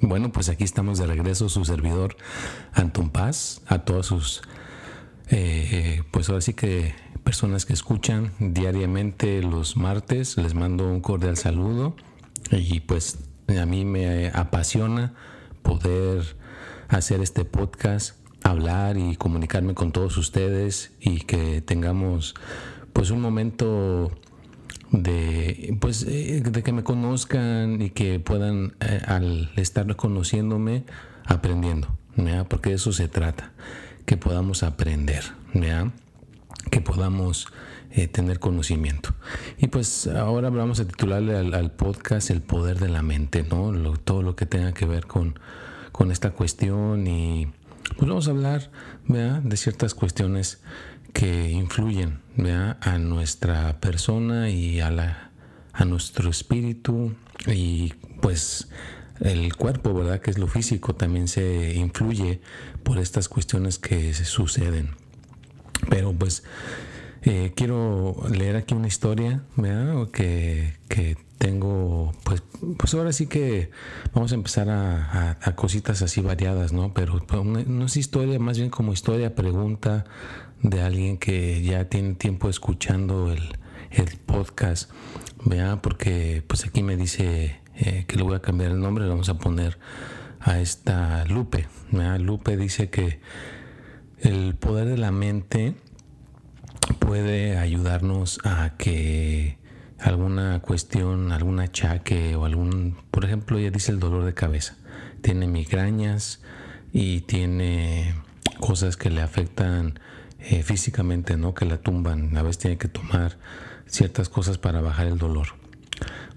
Bueno, pues aquí estamos de regreso, su servidor Anton Paz, a todos sus, eh, pues ahora sí que personas que escuchan diariamente los martes, les mando un cordial saludo y pues a mí me apasiona poder hacer este podcast, hablar y comunicarme con todos ustedes y que tengamos pues un momento de pues eh, de que me conozcan y que puedan eh, al estar reconociéndome aprendiendo porque de eso se trata que podamos aprender que podamos eh, tener conocimiento. Y pues ahora vamos a titularle al, podcast el poder de la mente no todo lo que tenga que ver con con esta cuestión y pues vamos a hablar de ciertas cuestiones que influyen a nuestra persona y a, la, a nuestro espíritu y pues el cuerpo, ¿verdad? Que es lo físico, también se influye por estas cuestiones que suceden. Pero pues eh, quiero leer aquí una historia, ¿verdad? Que, que tengo, pues, pues ahora sí que vamos a empezar a, cositas así variadas, ¿no? Pero pues, no es historia, más bien como historia, pregunta de alguien que ya tiene tiempo escuchando el, el podcast, vea, porque pues aquí me dice eh, que le voy a cambiar el nombre, le vamos a poner a esta Lupe, ¿vea? Lupe dice que el poder de la mente puede ayudarnos a que alguna cuestión, algún achaque o algún, por ejemplo, ella dice el dolor de cabeza, tiene migrañas y tiene cosas que le afectan eh, físicamente, ¿no? Que la tumban, a veces tiene que tomar ciertas cosas para bajar el dolor.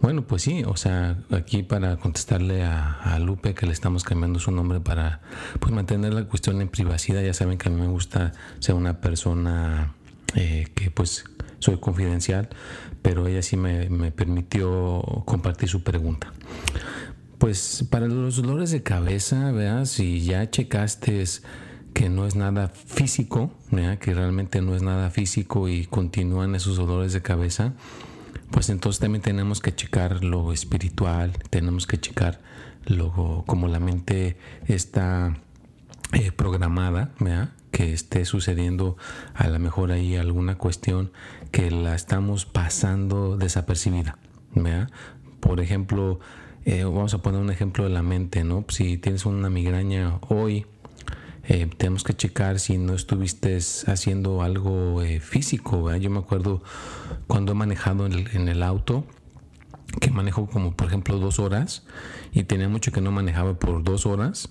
Bueno, pues sí, o sea, aquí para contestarle a, Lupe que le estamos cambiando su nombre para pues mantener la cuestión en privacidad, ya saben que a mí me gusta ser una persona eh, que pues soy confidencial, pero ella sí me, permitió compartir su pregunta. Pues para los dolores de cabeza, veas, si ya checaste que no es nada físico, que realmente no es nada físico y continúan esos dolores de cabeza, pues entonces también tenemos que checar lo espiritual, tenemos que checar lo, como la mente está eh, programada, que esté sucediendo a lo mejor ahí alguna cuestión que la estamos pasando desapercibida. Por ejemplo, eh, vamos a poner un ejemplo de la mente, ¿no? Si tienes una migraña hoy, eh, tenemos que checar si no estuviste haciendo algo eh, físico. Yo me acuerdo cuando he manejado en el, en el, auto, que manejo como por ejemplo dos horas, y tenía mucho que no manejaba por dos horas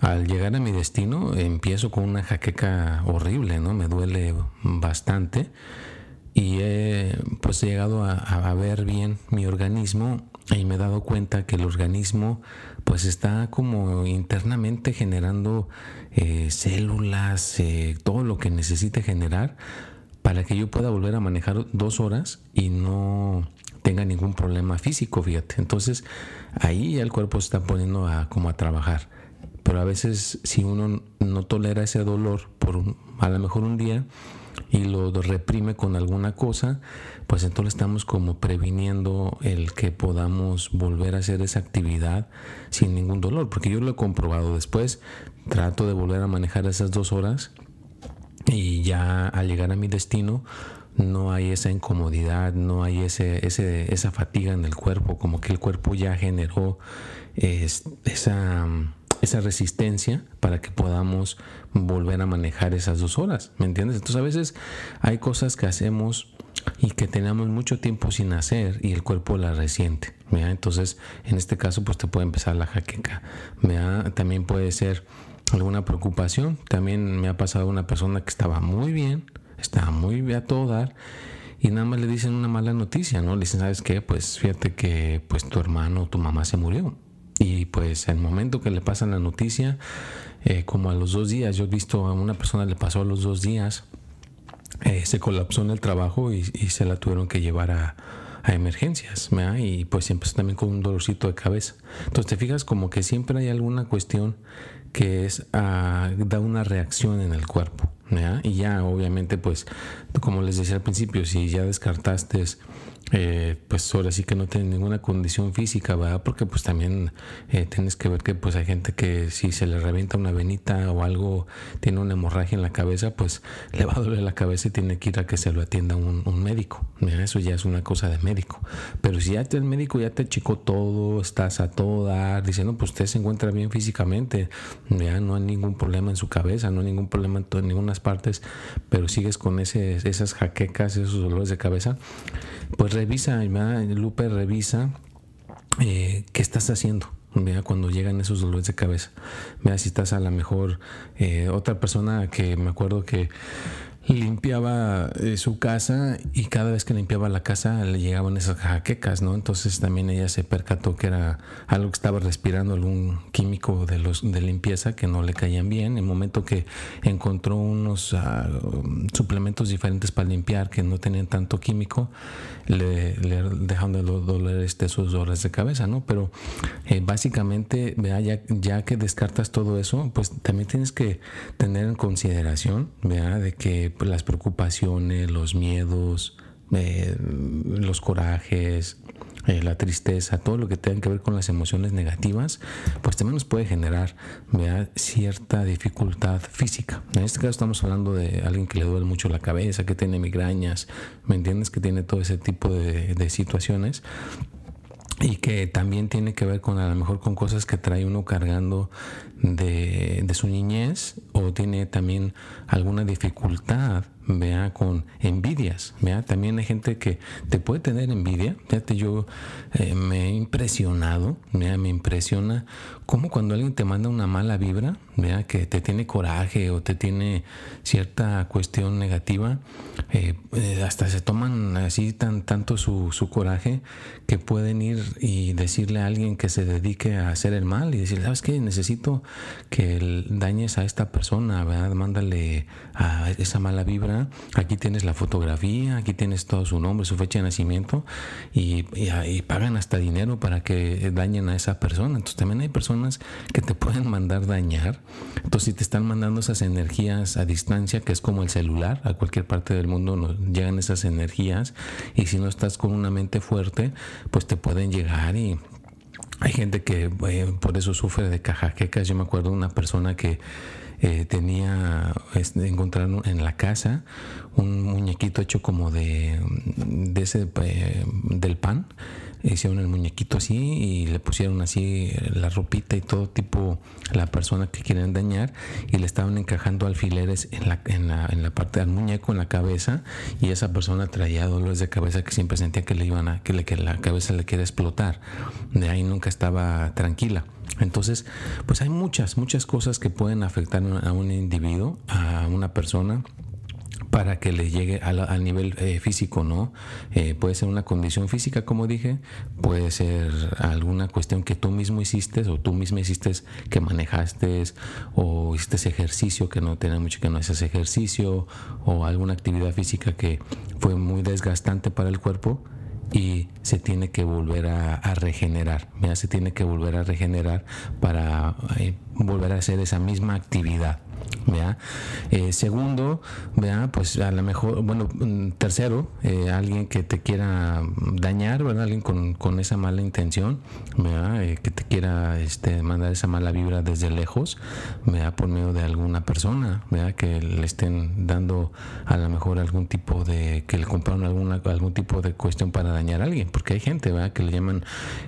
al llegar a mi destino empiezo con una jaqueca horrible, ¿no? Me duele bastante y he, pues he llegado a, ver bien mi organismo y me he dado cuenta que el organismo pues está como internamente generando eh, células, eh, todo lo que necesite generar para que yo pueda volver a manejar dos horas y no tenga ningún problema físico, fíjate. Entonces ahí el cuerpo se está poniendo a, como a trabajar pero a veces si uno no tolera ese dolor por a lo mejor un día y lo reprime con alguna cosa, pues entonces estamos como previniendo el que podamos volver a hacer esa actividad sin ningún dolor, porque yo lo he comprobado. Después, trato de volver a manejar esas dos horas y ya al llegar a mi destino no hay esa incomodidad, no hay ese, ese, esa fatiga en el cuerpo, como que el cuerpo ya generó esa esa resistencia para que podamos volver a manejar esas dos horas, ¿me entiendes? Entonces a veces hay cosas que hacemos y que tenemos mucho tiempo sin hacer y el cuerpo la resiente, Entonces en este caso pues te puede empezar la jaqueca, También puede ser alguna preocupación, también me ha pasado una persona que estaba muy bien, estaba muy bien a todo dar y nada más le dicen una mala noticia, ¿no? Le dicen, ¿sabes qué? Pues fíjate que pues tu hermano o tu mamá se murió. Y pues el momento que le pasan la noticia, eh, como a los dos días, yo he visto a una persona le pasó a los dos días, eh, se colapsó en el trabajo y, se la tuvieron que llevar a, emergencias, Y pues siempre también con un dolorcito de cabeza. Entonces te fijas como que siempre hay alguna cuestión que es, ah, da una reacción en el cuerpo. Y ya obviamente pues como les decía al principio, si ya descartaste eh, pues ahora sí que no tiene ninguna condición física, ¿verdad? Porque pues también eh, tienes que ver que pues hay gente que si se le revienta una venita o algo, tiene una hemorragia en la cabeza, pues le va a doler la cabeza y tiene que ir a que se lo atienda un, médico. Eso ya es una cosa de médico. Pero si ya el médico ya te chicó todo, estás a todo dar, dice, no, pues usted se encuentra bien físicamente, ya no hay ningún problema en su cabeza, no hay ningún problema en, en partes, pero sigues con esas jaquecas, esos dolores de cabeza, pues revisa, Lupe, revisa eh, qué estás haciendo. Mira, cuando llegan esos dolores de cabeza. Mira, si estás a la mejor. Eh, otra persona que me acuerdo que limpiaba eh, su casa y cada vez que limpiaba la casa le llegaban esas jaquecas, ¿no? Entonces también ella se percató que era algo que estaba respirando, algún químico de los de limpieza que no le caían bien. En el momento que encontró unos ah, suplementos diferentes para limpiar que no tenían tanto químico, le, le dejaron de doler este, esos dolores de cabeza, ¿no? Pero eh, básicamente, vea, ya, ya que descartas todo eso, pues también tienes que tener en consideración, vea, de que pues, las preocupaciones, los miedos, eh, los corajes, eh, la tristeza, todo lo que tenga que ver con las emociones negativas, pues también nos puede generar cierta dificultad física. En este caso estamos hablando de alguien que le duele mucho la cabeza, que tiene migrañas, ¿me entiendes? Que tiene todo ese tipo de, de situaciones y que también tiene que ver con a lo mejor con cosas que trae uno cargando de, de su niñez o tiene también alguna dificultad vea con envidias vea. También hay gente que te puede tener envidia. Fíjate yo eh, me he impresionado vea me impresiona como cuando alguien te manda una mala vibra vea que te tiene coraje o te tiene cierta cuestión negativa eh, eh, hasta se toman así tan tanto su, su coraje que pueden ir y decirle a alguien que se dedique a hacer el mal y decir sabes qué necesito que dañes a esta persona verdad mándale a esa mala vibra Aquí tienes la fotografía, aquí tienes todo su nombre, su fecha de nacimiento y, y, pagan hasta dinero para que dañen a esa persona. Entonces también hay personas que te pueden mandar dañar. Entonces si te están mandando esas energías a distancia, que es como el celular, a cualquier parte del mundo nos llegan esas energías y si no estás con una mente fuerte, pues te pueden llegar y hay gente que eh, por eso sufre de cajaquecas. Yo me acuerdo de una persona que eh, tenía, este, encontraron en la casa un muñequito hecho como de, de ese, eh, del pan. Hicieron el muñequito así y le pusieron así la ropita y todo tipo la persona que quieren dañar y le estaban encajando alfileres en la, en la, en la parte del muñeco, en la cabeza y esa persona traía dolores de cabeza que siempre sentía que le iban a, que, le, que la cabeza le quiere explotar. De ahí nunca estaba tranquila. Entonces, pues hay muchas, muchas cosas que pueden afectar a un individuo, a una persona para que le llegue al, nivel eh, físico, ¿no? Eh, puede ser una condición física, como dije, puede ser alguna cuestión que tú mismo hiciste o tú mismo hiciste que manejaste o hiciste ejercicio que no tiene mucho que no haces ejercicio o alguna actividad física que fue muy desgastante para el cuerpo y se tiene que volver a, regenerar. Se tiene que volver a regenerar para eh, volver a hacer esa misma actividad. Eh, segundo, ¿vea? pues a lo mejor, bueno, mm, tercero, eh, alguien que te quiera dañar. Alguien con, esa mala intención, eh, que te quiera este, mandar esa mala vibra desde lejos, ¿vea? por medio de alguna persona, ¿vea? que le estén dando a lo mejor algún tipo de, que le compraron alguna, algún tipo de cuestión para dañar a alguien, porque hay gente que le llaman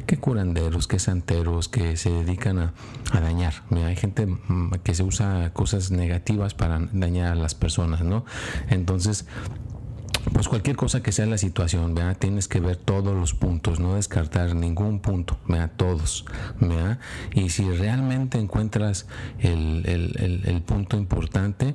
que curanderos, que santeros, que se dedican a, a dañar, hay gente mm, que se usa cosas negativas para dañar a las personas, ¿no? Entonces, pues cualquier cosa que sea la situación, ¿verdad? tienes que ver todos los puntos, no descartar ningún punto, ¿verdad? todos. ¿verdad? Y si realmente encuentras el, el, el, punto importante,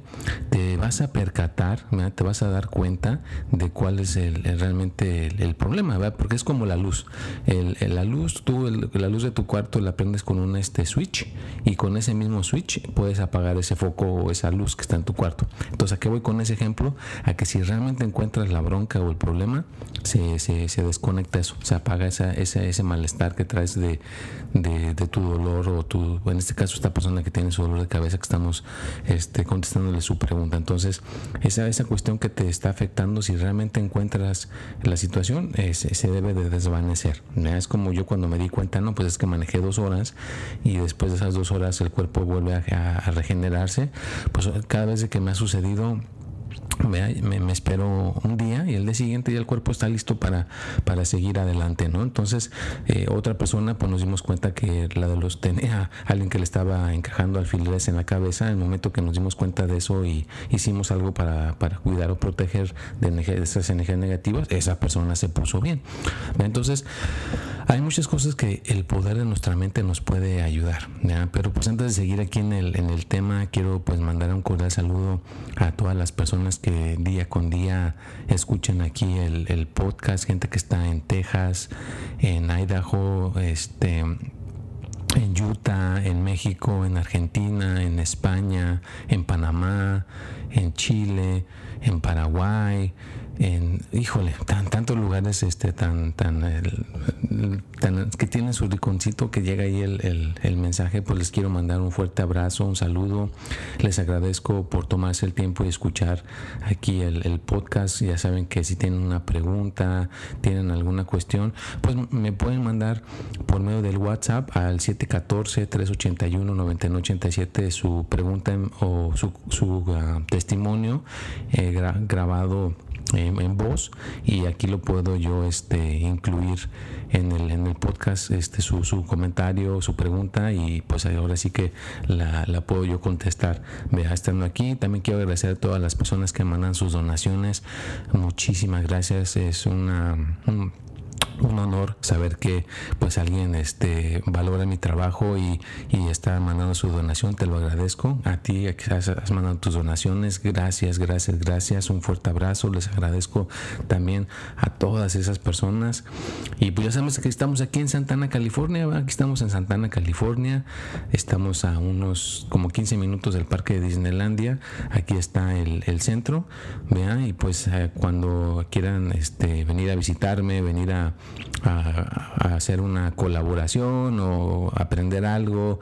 te vas a percatar, ¿verdad? te vas a dar cuenta de cuál es el, realmente el, problema, ¿verdad? porque es como la luz. la luz, tú, la luz de tu cuarto la prendes con un este switch y con ese mismo switch puedes apagar ese foco o esa luz que está en tu cuarto. Entonces, ¿a qué voy con ese ejemplo? A que si realmente encuentras la bronca o el problema, se, se, se desconecta eso, se apaga esa, ese, ese malestar que traes de, de, tu dolor o tu, en este caso esta persona que tiene su dolor de cabeza que estamos este, contestándole su pregunta. Entonces, esa, esa cuestión que te está afectando, si realmente encuentras la situación, se debe de desvanecer. Es como yo cuando me di cuenta, no, pues es que manejé dos horas y después de esas dos horas el cuerpo vuelve a, a regenerarse. Pues cada vez que me ha sucedido, me, espero un día y el día siguiente ya el cuerpo está listo para, para seguir adelante, ¿no? Entonces, eh, otra persona, pues nos dimos cuenta que la de los tenía alguien que le estaba encajando alfileres en la cabeza. En el momento que nos dimos cuenta de eso y hicimos algo para, para cuidar o proteger de, de esas energías negativas, esa persona se puso bien. Entonces, hay muchas cosas que el poder de nuestra mente nos puede ayudar, Pero pues antes de seguir aquí en el, en el tema, quiero pues mandar un cordial saludo a todas las personas que día con día escuchan aquí el, podcast, gente que está en Texas, en Idaho, este en Utah, en México, en Argentina, en España, en Panamá, en Chile, en Paraguay, en, híjole, tan, tantos lugares este, tan, tan, que tienen su rinconcito que llega ahí el, el, mensaje, pues les quiero mandar un fuerte abrazo, un saludo. Les agradezco por tomarse el tiempo y escuchar aquí el, podcast. Ya saben que si tienen una pregunta, tienen alguna cuestión, pues me pueden mandar por medio del WhatsApp al 714-381-9987 su pregunta o su, su ah, testimonio eh, grabado en, voz y aquí lo puedo yo este incluir en el, en el podcast este su, su comentario su pregunta y pues ahora sí que la, la puedo yo contestar. Vea estando aquí también quiero agradecer a todas las personas que mandan sus donaciones. Muchísimas gracias es una un honor saber que pues alguien este valora mi trabajo y, y, está mandando su donación. Te lo agradezco. A ti que has, mandado tus donaciones. Gracias gracias gracias. Un fuerte abrazo. Les agradezco también a todas esas personas. Y pues ya sabemos que estamos aquí en Santana California aquí estamos en Santana California. Estamos a unos como 15 minutos del parque de Disneylandia. Aquí está el, el centro vean y pues eh, cuando quieran este venir a visitarme venir a a, hacer una colaboración o aprender algo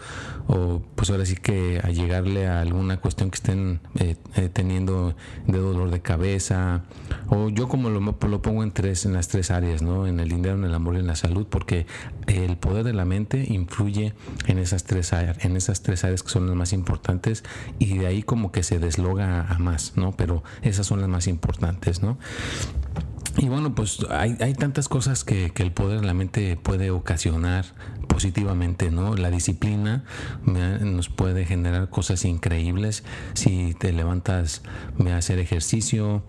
o pues ahora sí que a llegarle a alguna cuestión que estén eh, eh, teniendo de dolor de cabeza. O yo como lo, lo, pongo en tres en las tres áreas no en el dinero en el amor y en la salud porque el poder de la mente influye en esas tres áreas en esas tres áreas que son las más importantes y de ahí como que se desloga a más no pero esas son las más importantes no y bueno, pues hay, hay tantas cosas que, que, el poder de la mente puede ocasionar positivamente, ¿no? La disciplina nos puede generar cosas increíbles si te levantas a hacer ejercicio,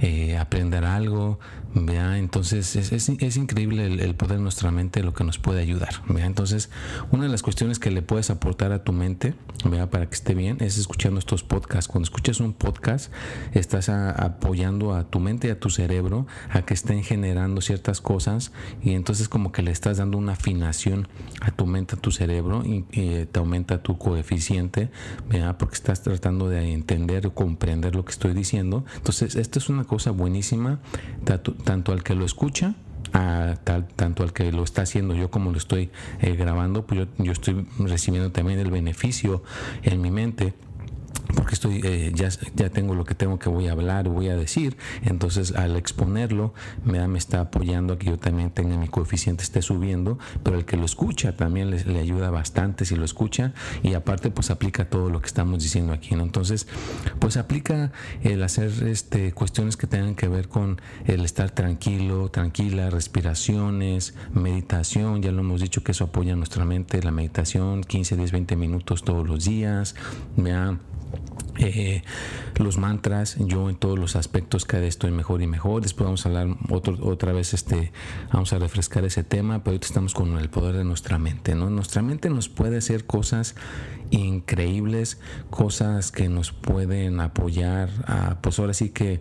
eh, aprender algo, ¿vea? Entonces es, es, increíble el, poder de nuestra mente, lo que nos puede ayudar, ¿vea? Entonces una de las cuestiones que le puedes aportar a tu mente, ¿vea? Para que esté bien, es escuchando estos podcasts. Cuando escuchas un podcast, estás apoyando a tu mente y a tu cerebro a que estén generando ciertas cosas y entonces como que le estás dando una afinación a tu mente, a tu cerebro y, te aumenta tu coeficiente, ¿vea? Porque estás tratando de entender o comprender lo que estoy diciendo. Entonces, esto es una cosa buenísima, tanto, al que lo escucha a tal, tanto al que lo está haciendo yo como lo estoy eh, grabando, pues yo, estoy recibiendo también el beneficio en mi mente porque estoy eh, ya, ya tengo lo que tengo que voy a hablar voy a decir entonces al exponerlo me, me está apoyando a que yo también tenga mi coeficiente esté subiendo pero el que lo escucha también le, ayuda bastante si lo escucha y aparte pues aplica todo lo que estamos diciendo aquí ¿no? entonces pues aplica el hacer este cuestiones que tengan que ver con el estar tranquilo tranquila respiraciones meditación ya lo hemos dicho que eso apoya nuestra mente la meditación 15 10 20 minutos todos los días vean eh, los mantras, yo en todos los aspectos cada vez estoy mejor y mejor. Después vamos a hablar otra vez, este, vamos a refrescar ese tema, pero ahorita estamos con el poder de nuestra mente, ¿no? Nuestra mente nos puede hacer cosas increíbles, cosas que nos pueden apoyar, a, pues ahora sí que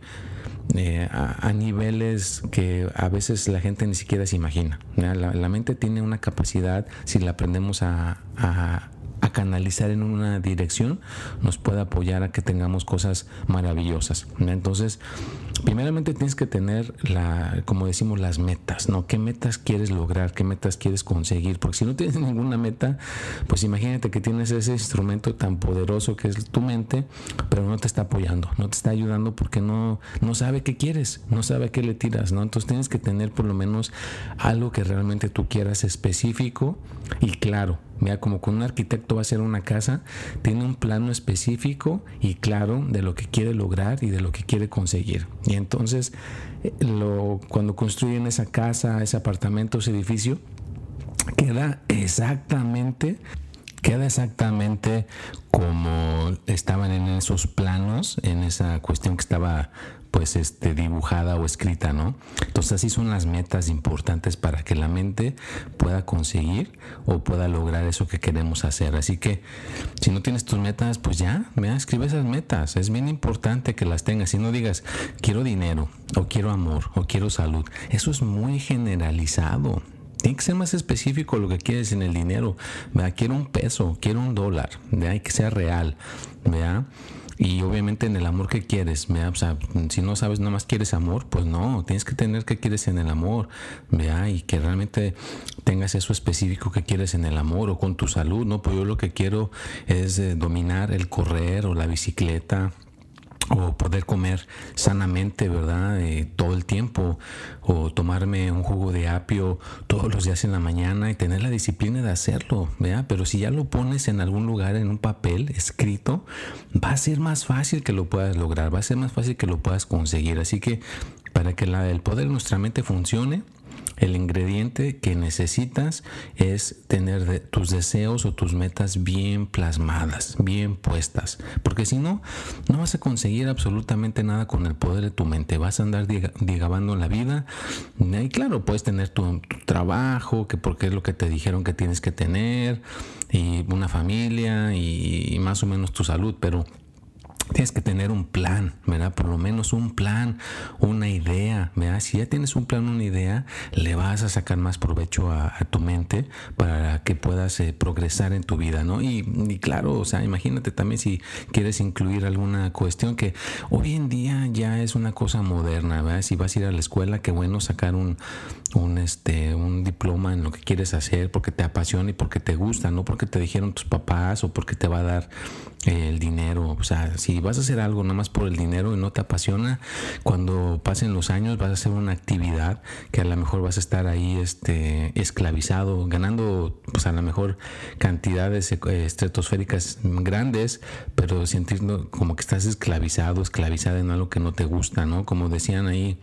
eh, a, niveles que a veces la gente ni siquiera se imagina. La, mente tiene una capacidad, si la aprendemos a canalizar en una dirección, nos puede apoyar a que tengamos cosas maravillosas. Entonces, primeramente tienes que tener, la, como decimos, las metas, ¿no? ¿Qué metas quieres lograr? ¿Qué metas quieres conseguir? Porque si no tienes ninguna meta, pues imagínate que tienes ese instrumento tan poderoso que es tu mente, pero no te está apoyando, no te está ayudando porque no, no sabe qué quieres, no sabe a qué le tiras, ¿no? Entonces tienes que tener por lo menos algo que realmente tú quieras específico y claro. Mira, como con un arquitecto va a hacer una casa, tiene un plano específico y claro de lo que quiere lograr y de lo que quiere conseguir. Y entonces, eh, lo, cuando construyen esa casa, ese apartamento, ese edificio, queda exactamente queda exactamente como estaban en esos planos, en esa cuestión que estaba pues este dibujada o escrita, ¿no? Entonces así son las metas importantes para que la mente pueda conseguir o pueda lograr eso que queremos hacer. Así que si no tienes tus metas, pues ya, mira, escribe esas metas. Es bien importante que las tengas. Si no digas quiero dinero o quiero amor o quiero salud, eso es muy generalizado. Tiene que ser más específico lo que quieres en el dinero. ¿verdad? Quiero un peso, quiero un dólar, ¿verdad? que sea real. ¿verdad? Y obviamente en el amor que quieres, o sea, si no sabes nada más quieres amor, pues no, tienes que tener que quieres en el amor, ¿vea? y que realmente tengas eso específico que quieres en el amor o con tu salud, ¿no? Pues yo lo que quiero es eh, dominar el correr o la bicicleta o poder comer sanamente, ¿verdad? Eh, todo el tiempo, o tomarme un jugo de apio todos los días en la mañana y tener la disciplina de hacerlo, ¿verdad? Pero si ya lo pones en algún lugar, en un papel escrito, va a ser más fácil que lo puedas lograr, va a ser más fácil que lo puedas conseguir. Así que para que el poder de nuestra mente funcione, el ingrediente que necesitas es tener tus deseos o tus metas bien plasmadas, bien puestas. Porque si no, no vas a conseguir absolutamente nada con el poder de tu mente. Vas a andar digabando la vida. Y claro, puedes tener tu, trabajo, que porque es lo que te dijeron que tienes que tener, y una familia, y más o menos tu salud. Pero Tienes que tener un plan, ¿verdad? Por lo menos un plan, una idea, ¿verdad? Si ya tienes un plan, una idea, le vas a sacar más provecho a, tu mente para que puedas eh, progresar en tu vida, ¿no? Y, claro, o sea, imagínate también si quieres incluir alguna cuestión que hoy en día ya es una cosa moderna, ¿verdad? Si vas a ir a la escuela, qué bueno sacar un, un, este, un en lo que quieres hacer porque te apasiona y porque te gusta, no porque te dijeron tus papás o porque te va a dar el dinero. O sea, si vas a hacer algo nada más por el dinero y no te apasiona, cuando pasen los años vas a hacer una actividad que a lo mejor vas a estar ahí este, esclavizado, ganando pues a lo mejor cantidades eh, estratosféricas grandes, pero sintiendo como que estás esclavizado, esclavizada en algo que no te gusta, ¿no? Como decían ahí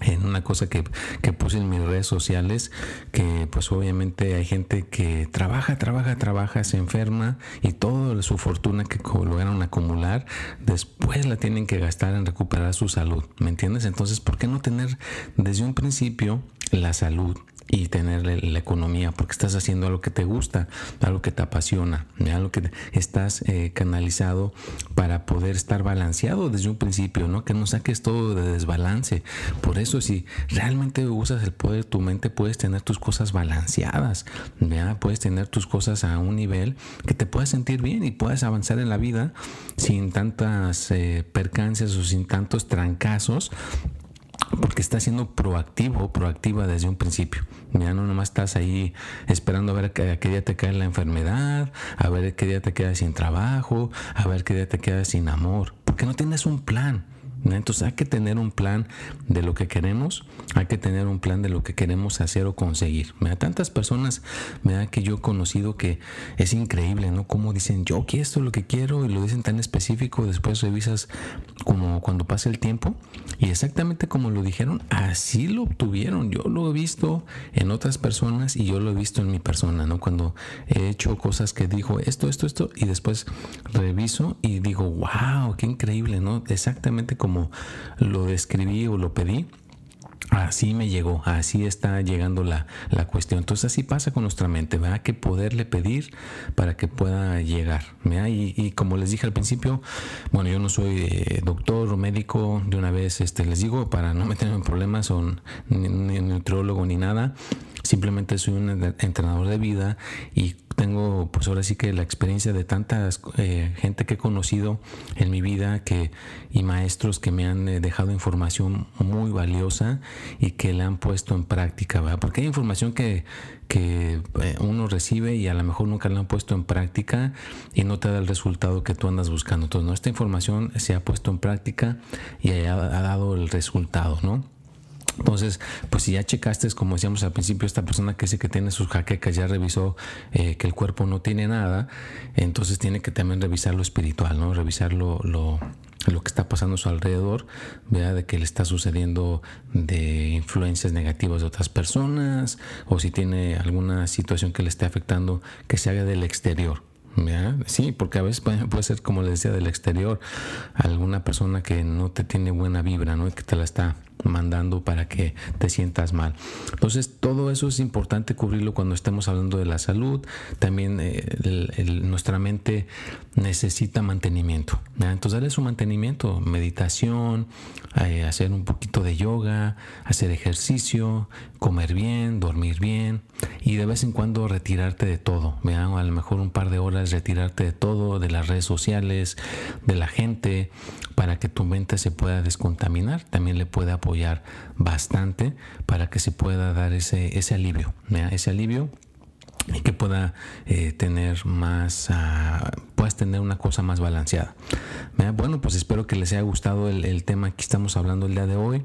en una cosa que, que, puse en mis redes sociales, que pues obviamente hay gente que trabaja, trabaja, trabaja, se enferma y toda su fortuna que lograron acumular, después la tienen que gastar en recuperar su salud, ¿me entiendes? Entonces, ¿por qué no tener desde un principio la salud? Y tener la economía porque estás haciendo algo que te gusta, algo que te apasiona, algo que estás eh, canalizado para poder estar balanceado desde un principio, ¿no? Que no saques todo de desbalance. Por eso si realmente usas el poder de tu mente puedes tener tus cosas balanceadas, ¿ya? Puedes tener tus cosas a un nivel que te puedas sentir bien y puedas avanzar en la vida sin tantas eh, percancias o sin tantos trancazos porque estás siendo proactivo, proactiva desde un principio. Ya no nomás estás ahí esperando a ver qué, qué, día te cae la enfermedad, a ver qué día te quedas sin trabajo, a ver qué día te quedas sin amor, porque no tienes un plan. Entonces hay que tener un plan de lo que queremos, hay que tener un plan de lo que queremos hacer o conseguir. Me da tantas personas me da que yo he conocido que es increíble, ¿no? Como dicen, yo quiero esto es lo que quiero y lo dicen tan específico, después revisas como cuando pasa el tiempo y exactamente como lo dijeron, así lo obtuvieron. Yo lo he visto en otras personas y yo lo he visto en mi persona, ¿no? Cuando he hecho cosas que dijo esto, esto, esto y después reviso y digo, wow, qué increíble, ¿no? Exactamente como lo describí o lo pedí, Así me llegó, así está llegando la, cuestión. Entonces así pasa con nuestra mente, ¿verdad? Que poderle pedir para que pueda llegar. Y, como les dije al principio, bueno, yo no soy eh, doctor o médico, de una vez este, les digo, para no meterme en problemas, o ni, ni nutriólogo ni nada, simplemente soy un entrenador de vida y tengo pues ahora sí que la experiencia de tanta eh, gente que he conocido en mi vida que, y maestros que me han eh, dejado información muy valiosa y que la han puesto en práctica, ¿verdad? Porque hay información que, que eh, uno recibe y a lo mejor nunca la han puesto en práctica y no te da el resultado que tú andas buscando. Entonces, ¿no? esta información se ha puesto en práctica y ha, ha dado el resultado, ¿no? Entonces, pues si ya checaste, como decíamos al principio, esta persona que dice que tiene sus jaquecas ya revisó eh, que el cuerpo no tiene nada, entonces tiene que también revisar lo espiritual, ¿no? Revisar lo, lo, lo que está pasando a su alrededor, vea de qué le está sucediendo de influencias negativas de otras personas, o si tiene alguna situación que le esté afectando que se haga del exterior. Sí, porque a veces puede, ser, como les decía, del exterior, alguna persona que no te tiene buena vibra, ¿no? Y que te la está mandando para que te sientas mal. Entonces, todo eso es importante cubrirlo cuando estemos hablando de la salud. También eh, nuestra mente necesita mantenimiento. Entonces, darle su mantenimiento, meditación, eh, hacer un poquito de yoga, hacer ejercicio, comer bien, dormir bien y de vez en cuando retirarte de todo. A lo mejor un par de horas retirarte de todo, de las redes sociales, de la gente, para que tu mente se pueda descontaminar. También le puede apoyar bastante para que se pueda dar ese, ese alivio, ese alivio y que pueda eh, tener más, uh, puedas tener una cosa más balanceada. Bueno, pues espero que les haya gustado el, tema que estamos hablando el día de hoy,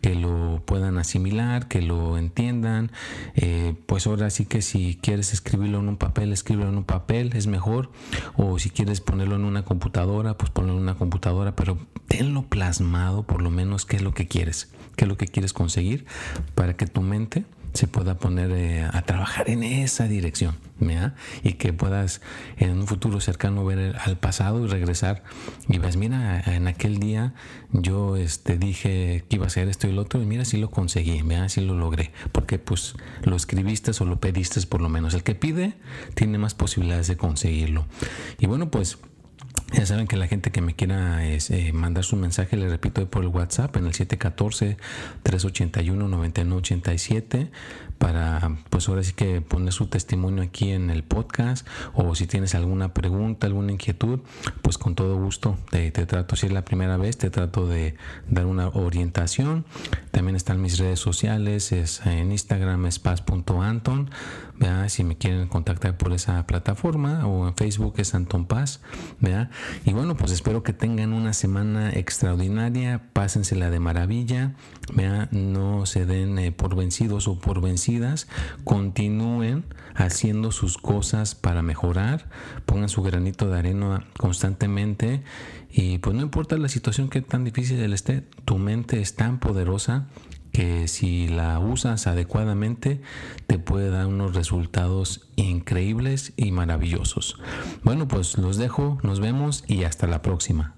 que lo puedan asimilar, que lo entiendan. Eh, pues ahora sí que si quieres escribirlo en un papel, escríbelo en un papel, es mejor. O si quieres ponerlo en una computadora, pues ponlo en una computadora, pero tenlo plasmado por lo menos qué es lo que quieres, qué es lo que quieres conseguir para que tu mente se pueda poner eh, a trabajar en esa dirección y que puedas en un futuro cercano ver al pasado y regresar y ves, mira, en aquel día yo este, dije que iba a hacer esto y lo otro y mira si lo conseguí, si lo logré, porque pues lo escribiste o lo pediste por lo menos. El que pide tiene más posibilidades de conseguirlo. Y bueno, pues ya saben que la gente que me quiera eh, mandar su mensaje, le repito por el WhatsApp en el 714-381-9987 para pues ahora sí que poner su testimonio aquí en el podcast o si tienes alguna pregunta, alguna inquietud, pues con todo gusto te, trato, si es la primera vez, te trato de dar una orientación. También están mis redes sociales, es en Instagram es paz.anton, si me quieren contactar por esa plataforma o en Facebook es Anton Paz, y bueno, pues espero que tengan una semana extraordinaria, pásensela de maravilla, no se den eh, por vencidos o por vencidas, continúen haciendo sus cosas para mejorar, pongan su granito de arena constantemente y pues no importa la situación que tan difícil esté, tu mente es tan poderosa que si la usas adecuadamente te puede dar unos resultados increíbles y maravillosos. Bueno, pues los dejo, nos vemos y hasta la próxima.